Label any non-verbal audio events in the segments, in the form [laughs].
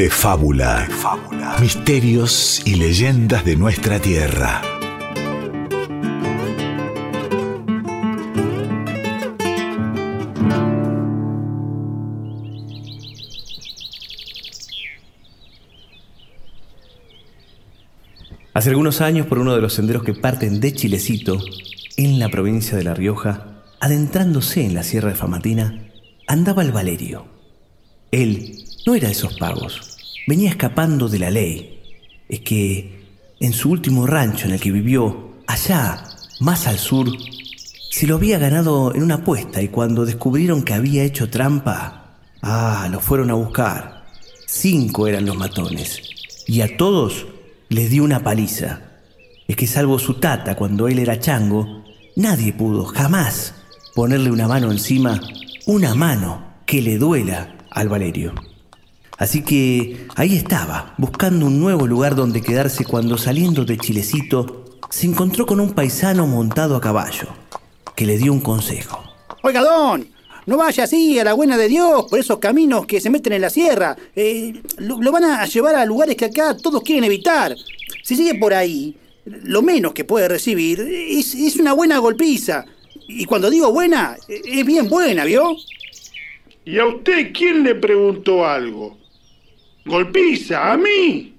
de fábula. Misterios y leyendas de nuestra tierra. Hace algunos años, por uno de los senderos que parten de Chilecito, en la provincia de La Rioja, adentrándose en la sierra de Famatina, andaba el Valerio. Él no era de esos pagos, venía escapando de la ley. Es que en su último rancho en el que vivió, allá, más al sur, se lo había ganado en una apuesta y cuando descubrieron que había hecho trampa, ah, lo fueron a buscar. Cinco eran los matones y a todos les dio una paliza. Es que salvo su tata cuando él era chango, nadie pudo jamás ponerle una mano encima, una mano que le duela al Valerio. Así que ahí estaba, buscando un nuevo lugar donde quedarse cuando saliendo de Chilecito se encontró con un paisano montado a caballo, que le dio un consejo. Oiga, don, no vaya así a la buena de Dios por esos caminos que se meten en la sierra. Eh, lo, van a llevar a lugares que acá todos quieren evitar. Si sigue por ahí, lo menos que puede recibir es, es una buena golpiza. Y cuando digo buena, es bien buena, ¿vio? ¿Y a usted quién le preguntó algo? Golpiza, a mí.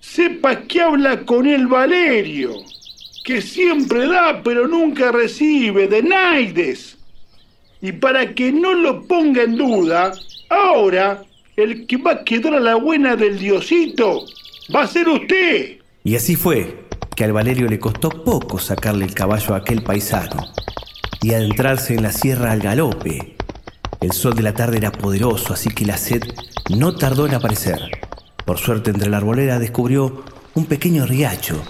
Sepa que habla con el Valerio, que siempre da pero nunca recibe, de Naides. Y para que no lo ponga en duda, ahora el que va a quedar a la buena del diosito va a ser usted. Y así fue, que al Valerio le costó poco sacarle el caballo a aquel paisano y adentrarse en la sierra al galope. El sol de la tarde era poderoso, así que la sed no tardó en aparecer. Por suerte, entre la arbolera descubrió un pequeño riacho,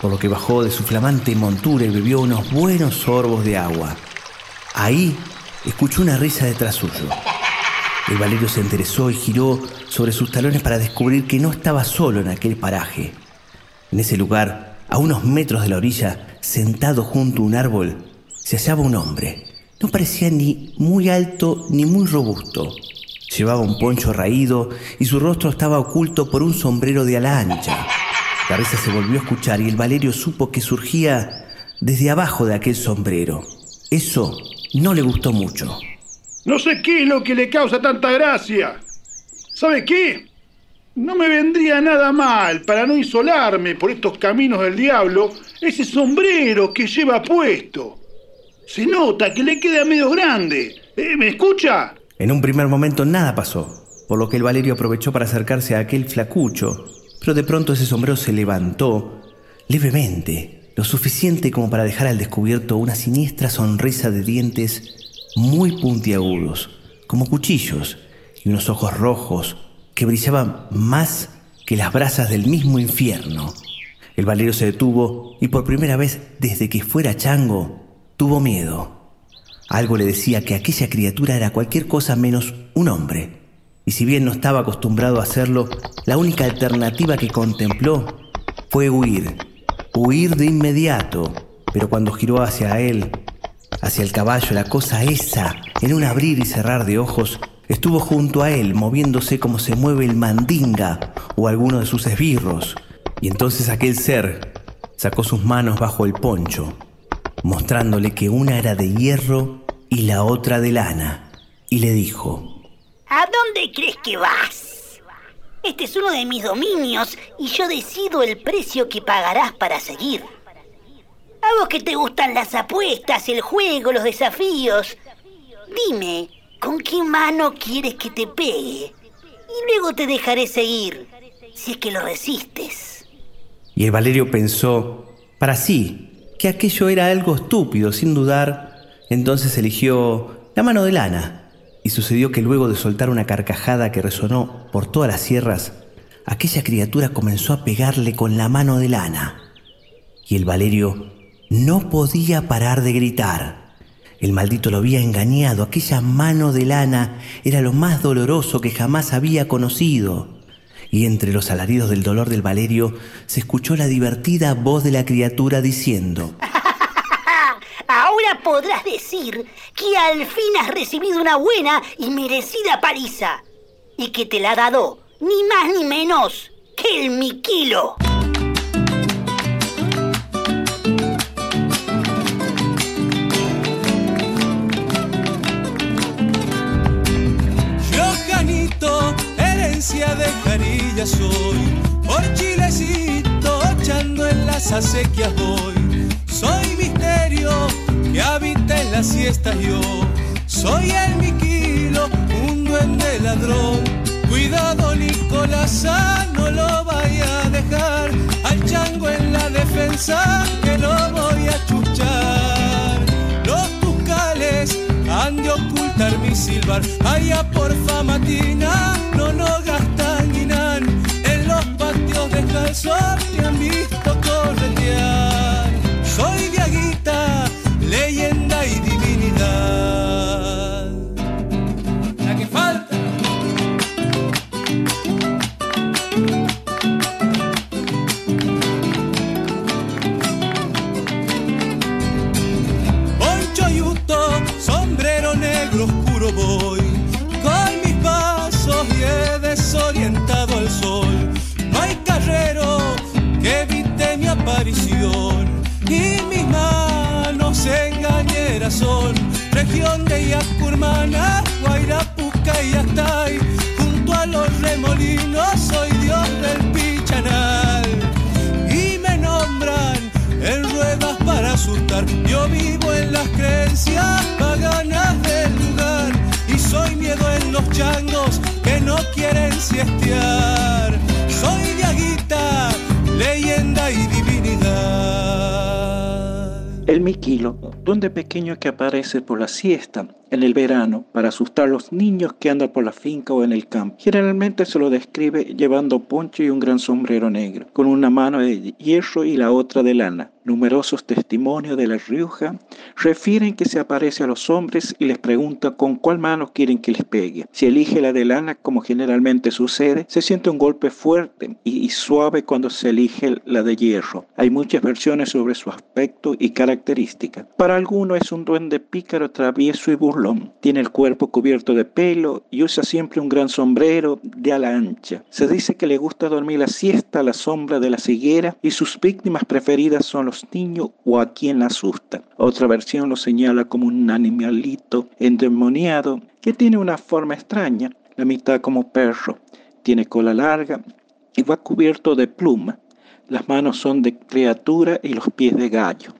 por lo que bajó de su flamante montura y bebió unos buenos sorbos de agua. Ahí escuchó una risa detrás suyo. El Valerio se enderezó y giró sobre sus talones para descubrir que no estaba solo en aquel paraje. En ese lugar, a unos metros de la orilla, sentado junto a un árbol, se hallaba un hombre. No parecía ni muy alto ni muy robusto. Llevaba un poncho raído y su rostro estaba oculto por un sombrero de ala ancha. La risa se volvió a escuchar y el Valerio supo que surgía desde abajo de aquel sombrero. Eso no le gustó mucho. No sé qué es lo que le causa tanta gracia. ¿Sabe qué? No me vendría nada mal, para no insolarme por estos caminos del diablo, ese sombrero que lleva puesto. Se nota que le queda medio grande. ¿Eh? ¿Me escucha? En un primer momento nada pasó, por lo que el Valerio aprovechó para acercarse a aquel flacucho, pero de pronto ese sombrero se levantó levemente, lo suficiente como para dejar al descubierto una siniestra sonrisa de dientes muy puntiagudos, como cuchillos, y unos ojos rojos que brillaban más que las brasas del mismo infierno. El Valerio se detuvo y por primera vez desde que fuera chango, tuvo miedo. Algo le decía que aquella criatura era cualquier cosa menos un hombre. Y si bien no estaba acostumbrado a hacerlo, la única alternativa que contempló fue huir. Huir de inmediato. Pero cuando giró hacia él, hacia el caballo, la cosa esa, en un abrir y cerrar de ojos, estuvo junto a él, moviéndose como se mueve el mandinga o alguno de sus esbirros. Y entonces aquel ser sacó sus manos bajo el poncho, mostrándole que una era de hierro y la otra de lana, y le dijo, ¿A dónde crees que vas? Este es uno de mis dominios y yo decido el precio que pagarás para seguir. A vos que te gustan las apuestas, el juego, los desafíos. Dime, ¿con qué mano quieres que te pegue? Y luego te dejaré seguir, si es que lo resistes. Y el Valerio pensó, para sí, que aquello era algo estúpido, sin dudar. Entonces eligió la mano de lana. Y sucedió que luego de soltar una carcajada que resonó por todas las sierras, aquella criatura comenzó a pegarle con la mano de lana. Y el Valerio no podía parar de gritar. El maldito lo había engañado. Aquella mano de lana era lo más doloroso que jamás había conocido. Y entre los alaridos del dolor del Valerio se escuchó la divertida voz de la criatura diciendo... [laughs] Ahora podrás decir que al fin has recibido una buena y merecida paliza. Y que te la ha dado ni más ni menos que el Miquilo. Acequias voy. Soy misterio que habita en las siestas yo. Soy el Miquilo, un duende ladrón. Cuidado, Nicolás, no lo vaya a dejar. Al chango en la defensa, que lo voy a chuchar. Los tucales han de ocultar mi silbar. Allá por Famatina, no nos gastan ni nan. En los patios descalzos te han visto cold and yeah. El miquilo, duende pequeño que aparece por la siesta en el verano para asustar a los niños que andan por la finca o en el campo. Generalmente se lo describe llevando poncho y un gran sombrero negro, con una mano de hierro y la otra de lana. Numerosos testimonios de La Rioja refieren que se aparece a los hombres y les pregunta con cuál mano quieren que les pegue. Si elige la de lana, como generalmente sucede, se siente un golpe fuerte y, suave cuando se elige la de hierro. Hay muchas versiones sobre su aspecto y características. Para algunos es un duende pícaro, travieso y burlón. Tiene el cuerpo cubierto de pelo y usa siempre un gran sombrero de ala ancha. Se dice que le gusta dormir la siesta a la sombra de la ceguera y sus víctimas preferidas son los o a quien asusta. Otra versión lo señala como un animalito endemoniado que tiene una forma extraña, la mitad como perro. Tiene cola larga y va cubierto de pluma. Las manos son de criatura y los pies de gallo.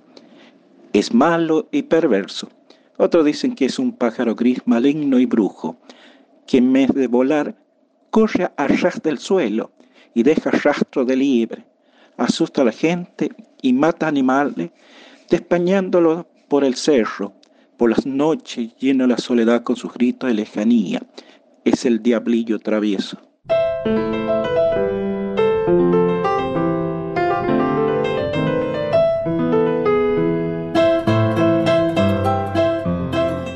Es malo y perverso. Otros dicen que es un pájaro gris maligno y brujo, que en vez de volar, corre a ras del suelo y deja rastro de liebre. Asusta a la gente y mata animales, despañándolos por el cerro. Por las noches llena la soledad con sus gritos de lejanía. Es el diablillo travieso.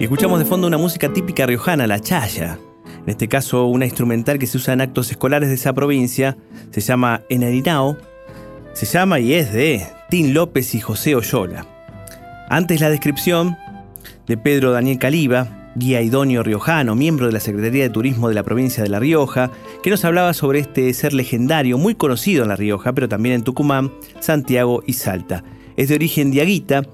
Escuchamos de fondo una música típica riojana, la chaya. En este caso, una instrumental que se usa en actos escolares de esa provincia. Se llama Enarinao. Se llama y es de Tim López y José Oyola. Antes la descripción de Pedro Daniel Caliba, guía idóneo riojano, miembro de la Secretaría de Turismo de la provincia de La Rioja, que nos hablaba sobre este ser legendario muy conocido en La Rioja, pero también en Tucumán, Santiago y Salta. Es de origen diaguita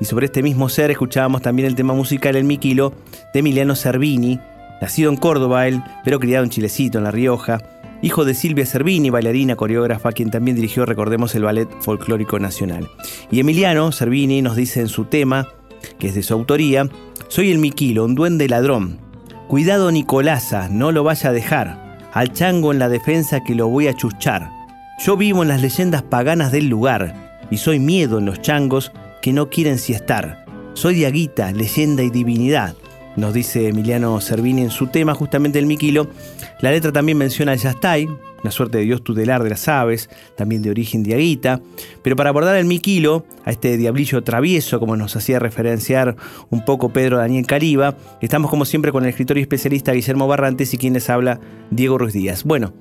y sobre este mismo ser escuchábamos también el tema musical El Miquilo de Emiliano Cervini, nacido en Córdoba pero criado en Chilecito, en La Rioja, hijo de Silvia Cervini, bailarina, coreógrafa, quien también dirigió, recordemos, el Ballet Folclórico Nacional. Y Emiliano Cervini nos dice en su tema, que es de su autoría, Soy el Miquilo, un duende ladrón. Cuidado Nicolasa, no lo vaya a dejar. Al chango en la defensa que lo voy a chuchar. Yo vivo en las leyendas paganas del lugar y soy miedo en los changos que no quieren siestar. Soy diaguita, leyenda y divinidad, nos dice Emiliano Cervini en su tema, justamente el Miquilo. La letra también menciona al Yastay, una suerte de dios tutelar de las aves, también de origen diaguita. Pero para abordar el Miquilo, a este diablillo travieso, como nos hacía referenciar un poco Pedro Daniel Cariba, estamos como siempre con el escritor y especialista Guillermo Barrantes y quien les habla Diego Ruiz Díaz. Bueno,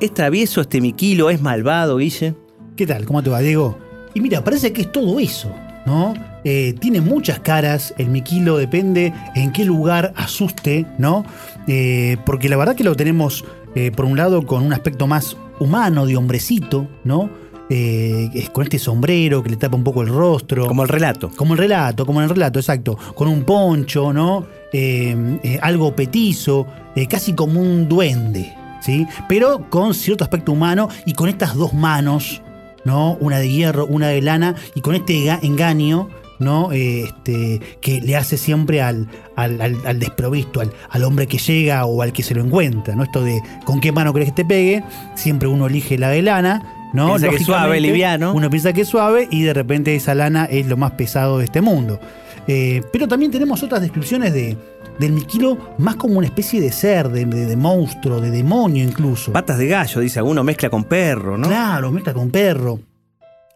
¿es travieso este Miquilo? ¿Es malvado, Guille? ¿Qué tal? ¿Cómo te va, Diego? Y mira, parece que es todo eso, ¿no? Eh, tiene muchas caras, el Miquilo depende en qué lugar asuste, ¿no? Eh, porque la verdad que lo tenemos eh, por un lado con un aspecto más humano, de hombrecito, ¿no? Eh, con este sombrero que le tapa un poco el rostro. Como el relato. Como el relato, como en el relato, exacto. Con un poncho, ¿no? Eh, eh, algo petizo, casi como un duende, ¿sí? Pero con cierto aspecto humano y con estas dos manos, ¿no? Una de hierro, una de lana, y con este ga- engaño, ¿no? Eh, este, que le hace siempre al, al, al- al desprovisto, al, al hombre que llega o al que se lo encuentra, ¿no? Esto de con qué mano crees que te pegue, siempre uno elige la de lana. ¿no? Piensa que es suave, liviano. Uno piensa que es suave y de repente esa lana es lo más pesado de este mundo. Eh, pero también tenemos otras descripciones de, del Miquilo más como una especie de ser, de, de- de monstruo, de demonio incluso. Patas de gallo, dice alguno, mezcla con perro, ¿no? Claro, mezcla con perro.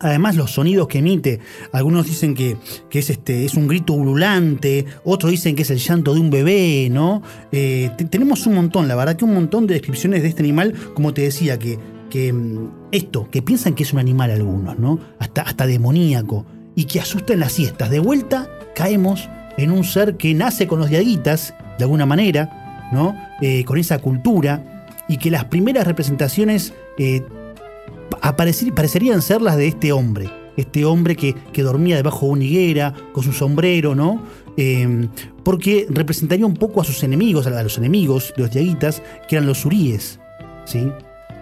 Además, los sonidos que emite, algunos dicen que, que es, este, es un grito ululante, otros dicen que es el llanto de un bebé, ¿no? Eh, te- tenemos un montón, la verdad que un montón de descripciones de este animal, como te decía, que, que mm, esto, que piensan que es un animal algunos, ¿no? Hasta, hasta demoníaco, y que asusta en las siestas. De vuelta, caemos en un ser que nace con los diaguitas, de alguna manera, ¿no? Eh, con esa cultura, y que las primeras representaciones eh, parecerían ser las de este hombre. Este hombre que, dormía debajo de una higuera, con su sombrero, ¿no? Eh, porque representaría un poco a sus enemigos, a los enemigos, los yaguitas, que eran los uríes, ¿sí?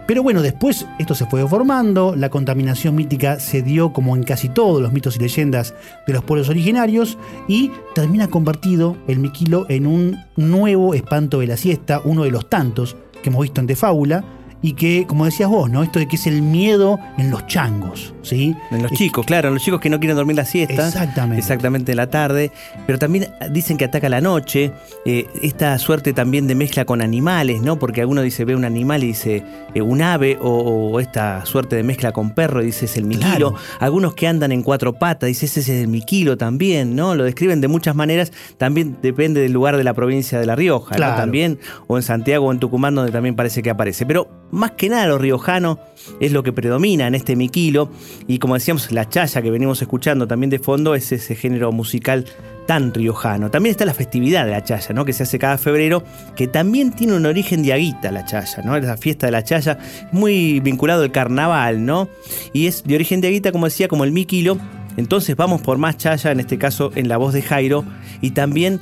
Pero bueno, después esto se fue formando, la contaminación mítica se dio como en casi todos los mitos y leyendas de los pueblos originarios y termina convertido el miquilo en un nuevo espanto de la siesta, uno de los tantos que hemos visto en De Fábula y que, como decías vos, ¿no? Esto de que es el miedo en los changos, ¿sí? En los Es- chicos, claro, en los chicos que no quieren dormir la siesta. Exactamente. Exactamente en la tarde. Pero también dicen que ataca la noche. eh, esta suerte también de mezcla con animales, ¿no? Porque alguno dice ve un animal y dice eh, un ave, o, o esta suerte de mezcla con perro y dice es el miquilo. Claro. Algunos que andan en cuatro patas, dice ese es el miquilo también, ¿no? Lo describen de muchas maneras. También depende del lugar de la provincia de La Rioja, ¿no? Claro. También, o en Santiago o en Tucumán, donde también parece que aparece. Pero más que nada lo riojano es lo que predomina en este miquilo. Y como decíamos, la chaya que venimos escuchando también de fondo es ese género musical tan riojano. También está la festividad de la chaya, ¿no? Que se hace cada febrero, que también tiene un origen diaguita la chaya, ¿no? La fiesta de la chaya, muy vinculado al carnaval, ¿no? Y es de origen diaguita, como decía, como el miquilo. Entonces vamos por más chaya, en este caso en la voz de Jairo. Y también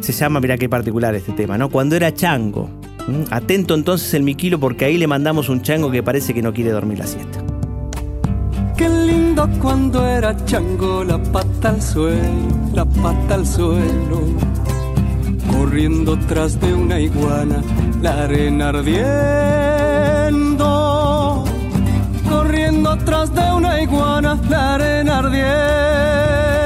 se llama, mirá qué particular este tema, ¿no? Cuando era chango. ¿Mm? Atento entonces el miquilo porque ahí le mandamos un chango que parece que no quiere dormir la siesta. Qué lindo cuando era chango, la pata al suelo, la pata al suelo. Corriendo tras de una iguana, la arena ardiendo. Corriendo tras de una iguana, la arena ardiendo.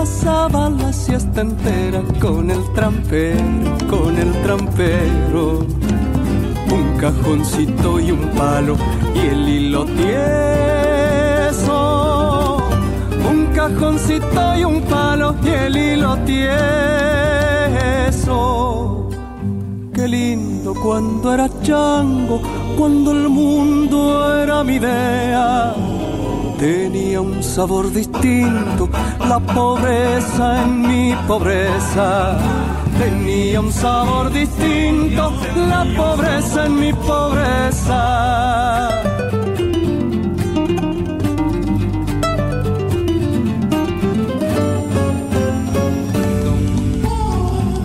Pasaba la siesta entera con el trampero, con el trampero un cajoncito y un palo y el hilo tieso. Un cajoncito y un palo y el hilo tieso. Qué lindo cuando era chango, cuando el mundo era mi idea. Tenía un sabor distinto, la pobreza en mi pobreza. Tenía un sabor distinto, la pobreza en mi pobreza.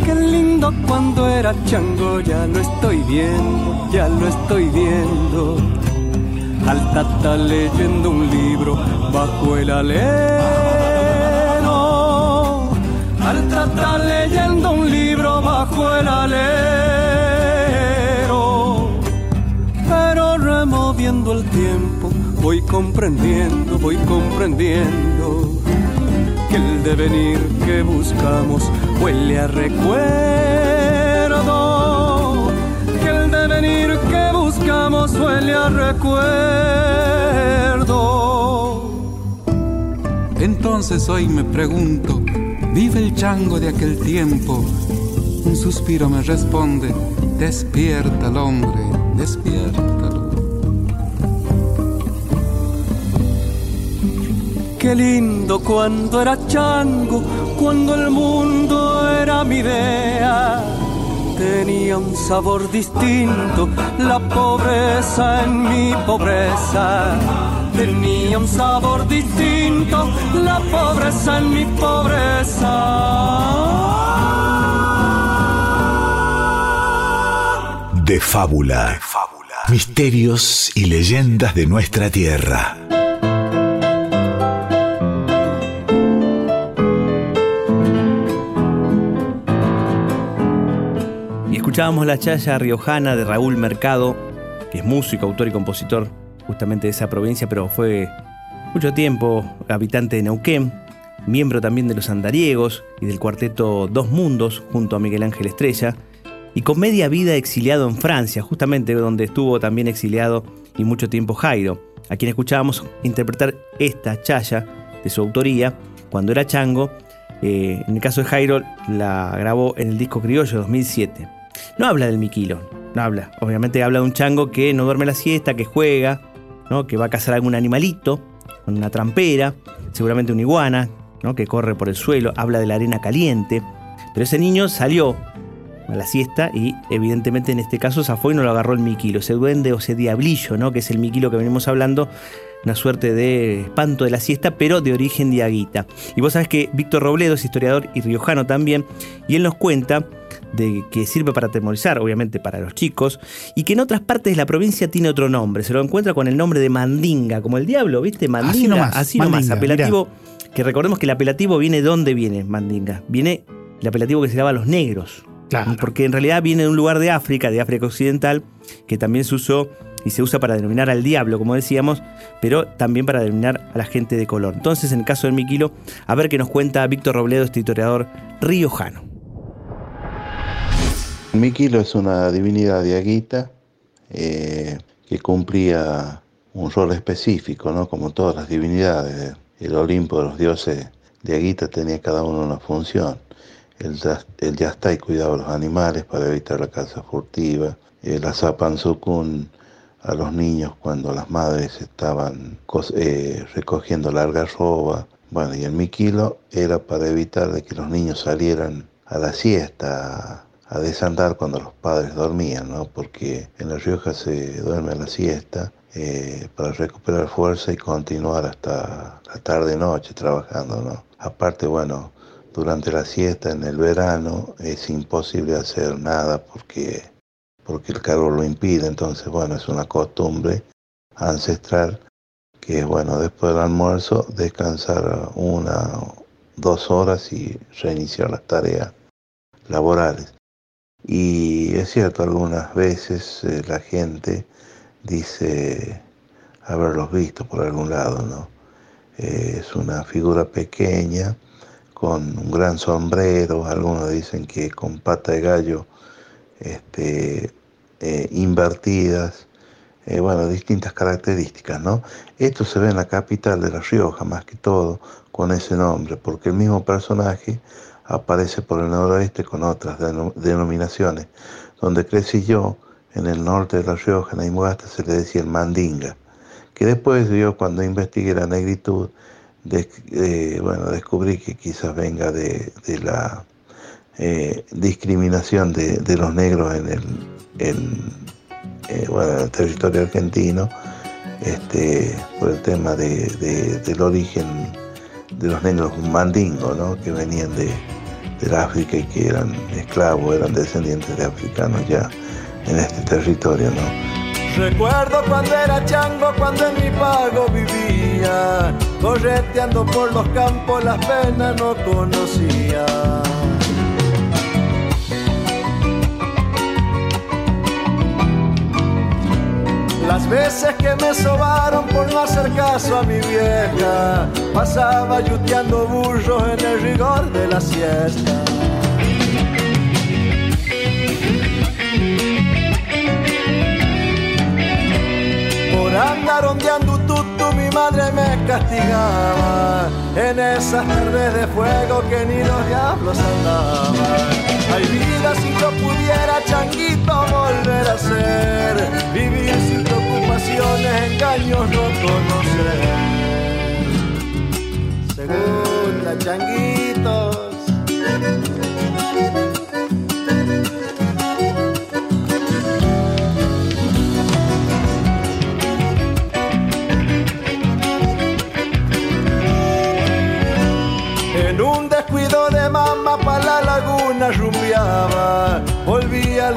Qué lindo cuando era chango, ya lo estoy viendo, ya lo estoy viendo. Al tata leyendo un libro bajo el alero. Tata leyendo un libro bajo el alero. Pero removiendo el tiempo, voy comprendiendo, voy comprendiendo que el devenir que buscamos huele a recuerdo. Que el devenir que buscamos huele a recuerdo. Entonces hoy me pregunto, ¿vive el chango de aquel tiempo? Un suspiro me responde, despierta el hombre, despiértalo. Qué lindo cuando era chango, cuando el mundo era mi idea. tenía un sabor distinto, la pobreza en mi pobreza. Tenía un sabor distinto, la pobreza en mi pobreza. De fábula. De fábula. Misterios y leyendas de nuestra tierra. Escuchábamos la chaya riojana de Raúl Mercado, que es músico, autor y compositor justamente de esa provincia, pero fue mucho tiempo habitante de Neuquén, miembro también de los andariegos y del cuarteto Dos Mundos junto a Miguel Ángel Estrella, y con media vida exiliado en Francia, justamente donde estuvo también exiliado y mucho tiempo Jairo, a quien escuchábamos interpretar esta chaya de su autoría cuando era chango. Eh, en el caso de Jairo la grabó en el disco Criollo 2007. No habla del Miquilo, no habla. Obviamente habla de un chango que no duerme la siesta, que juega, ¿no? que va a cazar algún animalito, con una trampera, seguramente una iguana, ¿no? que corre por el suelo, habla de la arena caliente. Pero ese niño salió a la siesta y evidentemente en este caso zafó y no lo agarró el Miquilo, ese duende o ese diablillo, ¿no? que es el Miquilo que venimos hablando, una suerte de espanto de la siesta, pero de origen diaguita. Y vos sabés que Víctor Robledo es historiador y riojano también, y él nos cuenta de que sirve para atemorizar, obviamente para los chicos, y que en otras partes de la provincia tiene otro nombre. Se lo encuentra con el nombre de Mandinga, como el diablo, ¿viste? Mandinga, así nomás, apelativo. Que recordemos que el apelativo viene de dónde viene Mandinga. Viene el apelativo que se daba a los negros. Claro. Porque en realidad viene de un lugar de África, de África Occidental, que también se usó y se usa para denominar al diablo, como decíamos, pero también para denominar a la gente de color. Entonces, en el caso del Miquilo, a ver qué nos cuenta Víctor Robledo, este historiador riojano. Miquilo es una divinidad diaguita eh, que cumplía un rol específico, ¿no? como todas las divinidades. El Olimpo de los dioses diaguita tenía cada uno una función. El, el Yastai cuidaba a los animales para evitar la caza furtiva. El Azapanzukun a los niños cuando las madres estaban eh, recogiendo larga roba. Bueno, y el Miquilo era para evitar de que los niños salieran a la siesta, a desandar cuando los padres dormían, ¿no? porque en La Rioja se duerme la siesta eh, para recuperar fuerza y continuar hasta la tarde-noche trabajando. ¿no? Aparte, bueno, durante la siesta en el verano es imposible hacer nada porque, porque el calor lo impide, entonces bueno, es una costumbre ancestral que bueno, después del almuerzo descansar una, dos horas y reiniciar las tareas laborales. Y es cierto, algunas veces eh, la gente dice haberlos visto por algún lado, ¿no? Eh, es una figura pequeña, con un gran sombrero, algunos dicen que con pata de gallo este, eh, invertidas, bueno, distintas características, ¿no? Esto se ve en la capital de La Rioja, más que todo, con ese nombre, porque el mismo personaje aparece por el noroeste con otras denominaciones. Donde crecí yo, en el norte de La Rioja, en Aymogasta, se le decía el mandinga, que después yo cuando investigué la negritud, eh, bueno, descubrí que quizás venga de, la eh, discriminación de, los negros en el, eh, bueno, territorio argentino, este, por el tema del origen de los negros mandingos, ¿no? que venían de, del África y que eran esclavos, eran descendientes de africanos ya en este territorio, ¿no? Recuerdo cuando era chango, cuando en mi pago vivía, correteando por los campos las penas no conocía. Las veces que me sobaron por no hacer caso a mi vieja, pasaba yuteando burros en el rigor de la siesta. Por andar ondeando tutu mi madre me castigaba en esas tardes de fuego que ni los diablos andaban. Hay vida si yo pudiera, changuito, volver a ser. Vivir preocupaciones, engaños no conocer. Según la changuitos.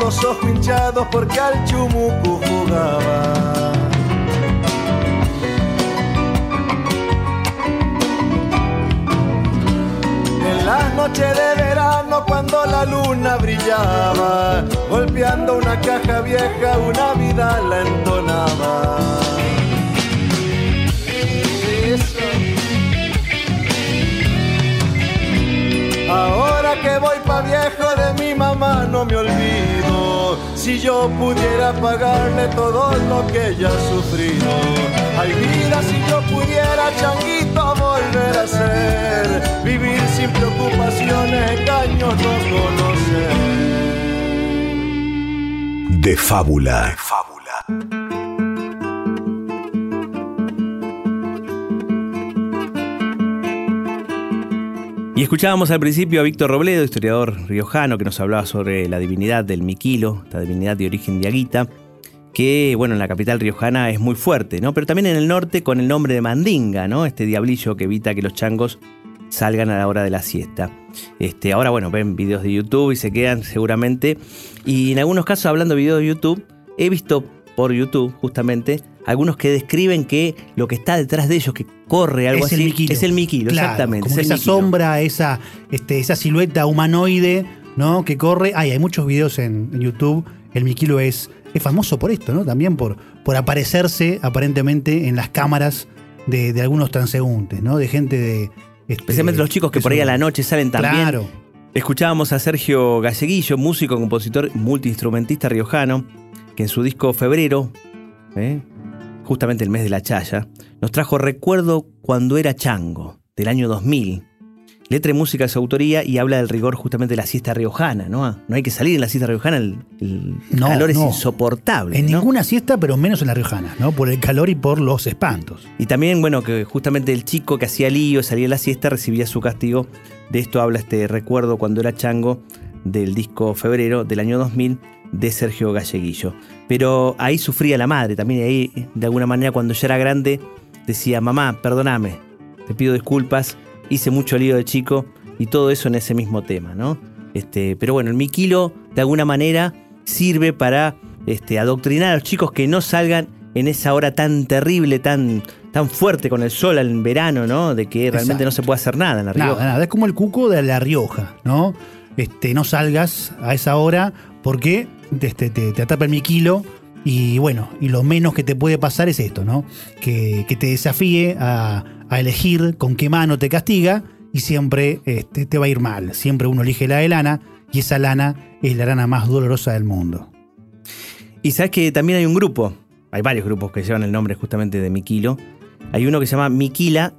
Los ojos hinchados porque al chumucu jugaba. En las noches de verano cuando la luna brillaba, golpeando una caja vieja una vida la entonaba. Ahora que voy pa' viejo de mi mamá no me olvido. Si yo pudiera pagarle todo lo que ella ha sufrido. Vida, si yo pudiera changuito volver a ser. Vivir sin preocupaciones, engaños no conocer. De fábula. De fábula. Y escuchábamos al principio a Víctor Robledo, historiador riojano, que nos hablaba sobre la divinidad del Miquilo, esta divinidad de origen diaguita, que, bueno, en la capital riojana es muy fuerte, ¿no? Pero también en el norte con el nombre de Mandinga, ¿no? Este diablillo que evita que los changos salgan a la hora de la siesta. Este, ahora, bueno, ven videos de YouTube y se quedan seguramente. Y en algunos casos, hablando de videos de YouTube, he visto por YouTube, justamente, algunos que describen que lo que está detrás de ellos, que corre algo es así, el miquilo. es el miquilo, Claro, exactamente. Como es el esa miquilo. sombra, esa, este, esa silueta humanoide, ¿no? Que corre. Ay, hay muchos videos en, en YouTube. El miquilo es, es famoso por esto, ¿no? También por, por aparecerse aparentemente en las cámaras de, de algunos transeúntes, ¿no? De gente de. este, Especialmente los chicos que por ahí a la noche salen también. Claro. Escuchábamos a Sergio Galleguillo, músico, compositor, multiinstrumentista riojano, que en su disco Febrero, ¿eh? Justamente el mes de la chaya, nos trajo Recuerdo cuando era chango, del año 2000. Letra y música de su autoría y habla del rigor justamente de la siesta riojana, ¿no? No hay que salir en la siesta riojana, el, el No, calor es no. insoportable. En ¿no? ninguna siesta, pero menos en la Riojana, ¿no? Por el calor y por los espantos. Y también, bueno, que justamente el chico que hacía lío, salía a la siesta, recibía su castigo. De esto habla este recuerdo cuando era chango del disco Febrero del año 2000 de Sergio Galleguillo. Pero ahí sufría la madre también, y ahí de alguna manera cuando ya era grande decía, mamá, perdóname, te pido disculpas, hice mucho lío de chico y todo eso en ese mismo tema, ¿no? Este, pero bueno, el miquilo de alguna manera sirve para este, adoctrinar a los chicos que no salgan en esa hora tan terrible, tan, tan fuerte con el sol en verano, ¿no? De que realmente Exacto. no se puede hacer nada en la Rioja. Nada, nada. Es como el cuco de La Rioja, ¿no? Este, no salgas a esa hora porque este, te, te atrapa el miquilo y bueno, y lo menos que te puede pasar es esto, ¿no? Que, que te desafíe a, a elegir con qué mano te castiga y siempre este, te va a ir mal. Siempre uno elige la de lana y esa lana es la lana más dolorosa del mundo. Y sabes que también hay un grupo, hay varios grupos que llevan el nombre justamente de Miquilo. Hay uno que se llama Miquila,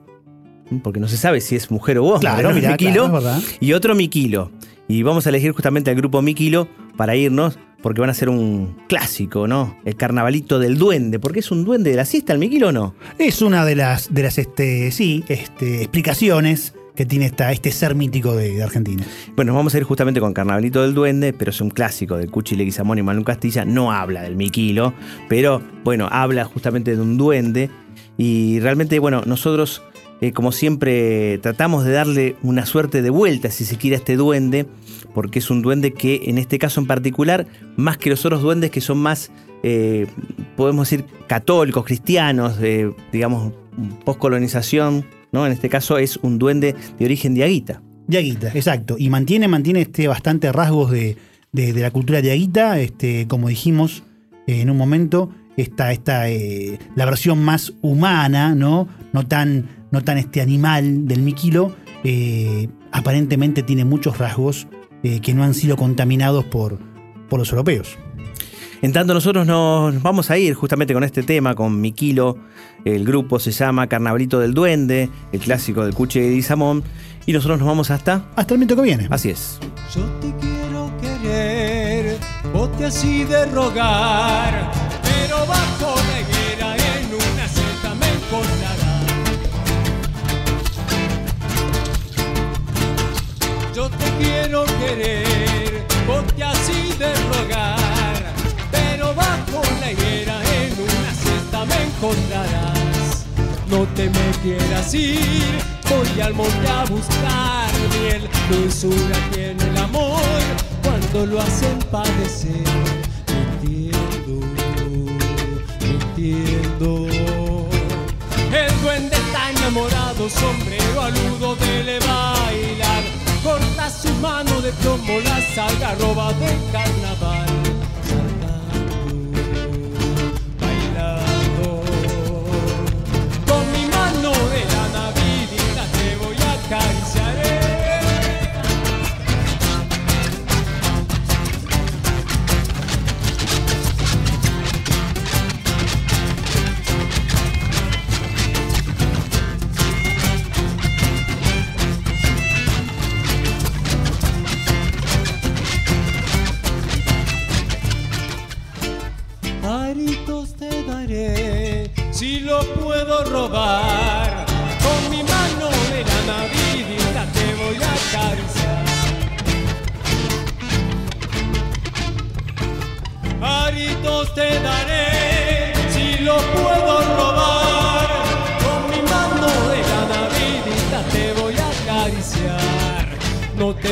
porque no se sabe si es mujer o vos, Claro, ¿no? mirá, Miquilo, claro, y otro Miquilo. Y vamos a elegir justamente al grupo Miquilo para irnos, porque van a hacer un clásico, ¿no? El carnavalito del duende, porque es un duende de la siesta el Miquilo o no. Es una de las, de las este, sí, este, explicaciones que tiene esta, este ser mítico de, de Argentina. Bueno, vamos a ir justamente con Carnavalito del Duende, pero es un clásico del Cuchi Leguizamón y Manu Castilla. No habla del Miquilo, pero bueno, habla justamente de un duende. Y realmente, bueno, nosotros, eh, como siempre, tratamos de darle una suerte de vuelta, si se quiere, a este duende, porque es un duende que, en este caso en particular, más que los otros duendes que son más, eh, podemos decir, católicos, cristianos, de, digamos, poscolonización, ¿no? En este caso es un duende de origen diaguita. Diaguita, exacto. Y mantiene, mantiene este bastante rasgos de, de- la cultura diaguita. Este, como dijimos eh, en un momento, esta, esta, eh, la versión más humana, ¿no? No tan, no tan este animal del miquilo. eh, aparentemente tiene muchos rasgos eh, que no han sido contaminados por, por los europeos. En tanto, nosotros nos vamos a ir justamente con este tema, con Miquilo. El grupo se llama Carnavalito del Duende, el clásico del Cuche de Samón. Y nosotros nos vamos hasta. Hasta el momento que viene. Así es. Yo te quiero querer, vos te así de rogar, quiero querer, te así de rogar, pero bajo la higuera en una cesta me encontrarás. No te me quieras ir, voy al monte a buscar miel, dulzura tiene el amor, cuando lo hacen padecer. Entiendo, entiendo. El duende está enamorado, sombrero aludo de. Corta su mano de plomo, la roba de carnaval.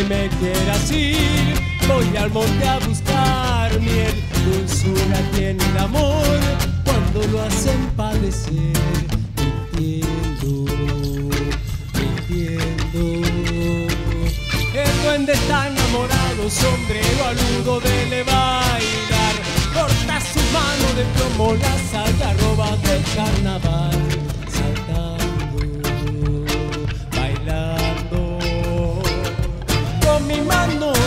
Me quieras ir, voy al monte a buscar miel. Dulzura tiene el amor cuando lo hacen padecer. Entiendo, entiendo. El duende está enamorado, sombrero aludo de bailar. Corta su mano de plomo, la roba del carnaval. Saludo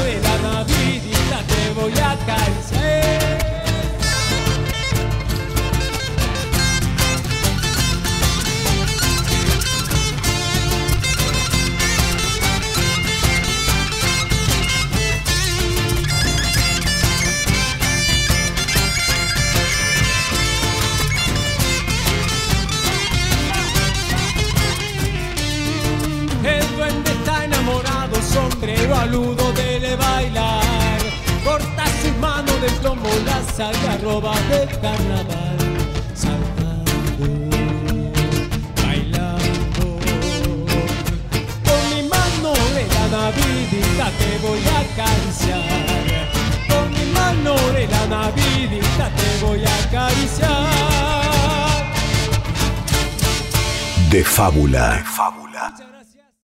carnaval. Saltando, bailando. Con mi mano de la navidita te voy a acariciar. Con mi mano de la navidita te voy a acariciar. De fábula. De fábula.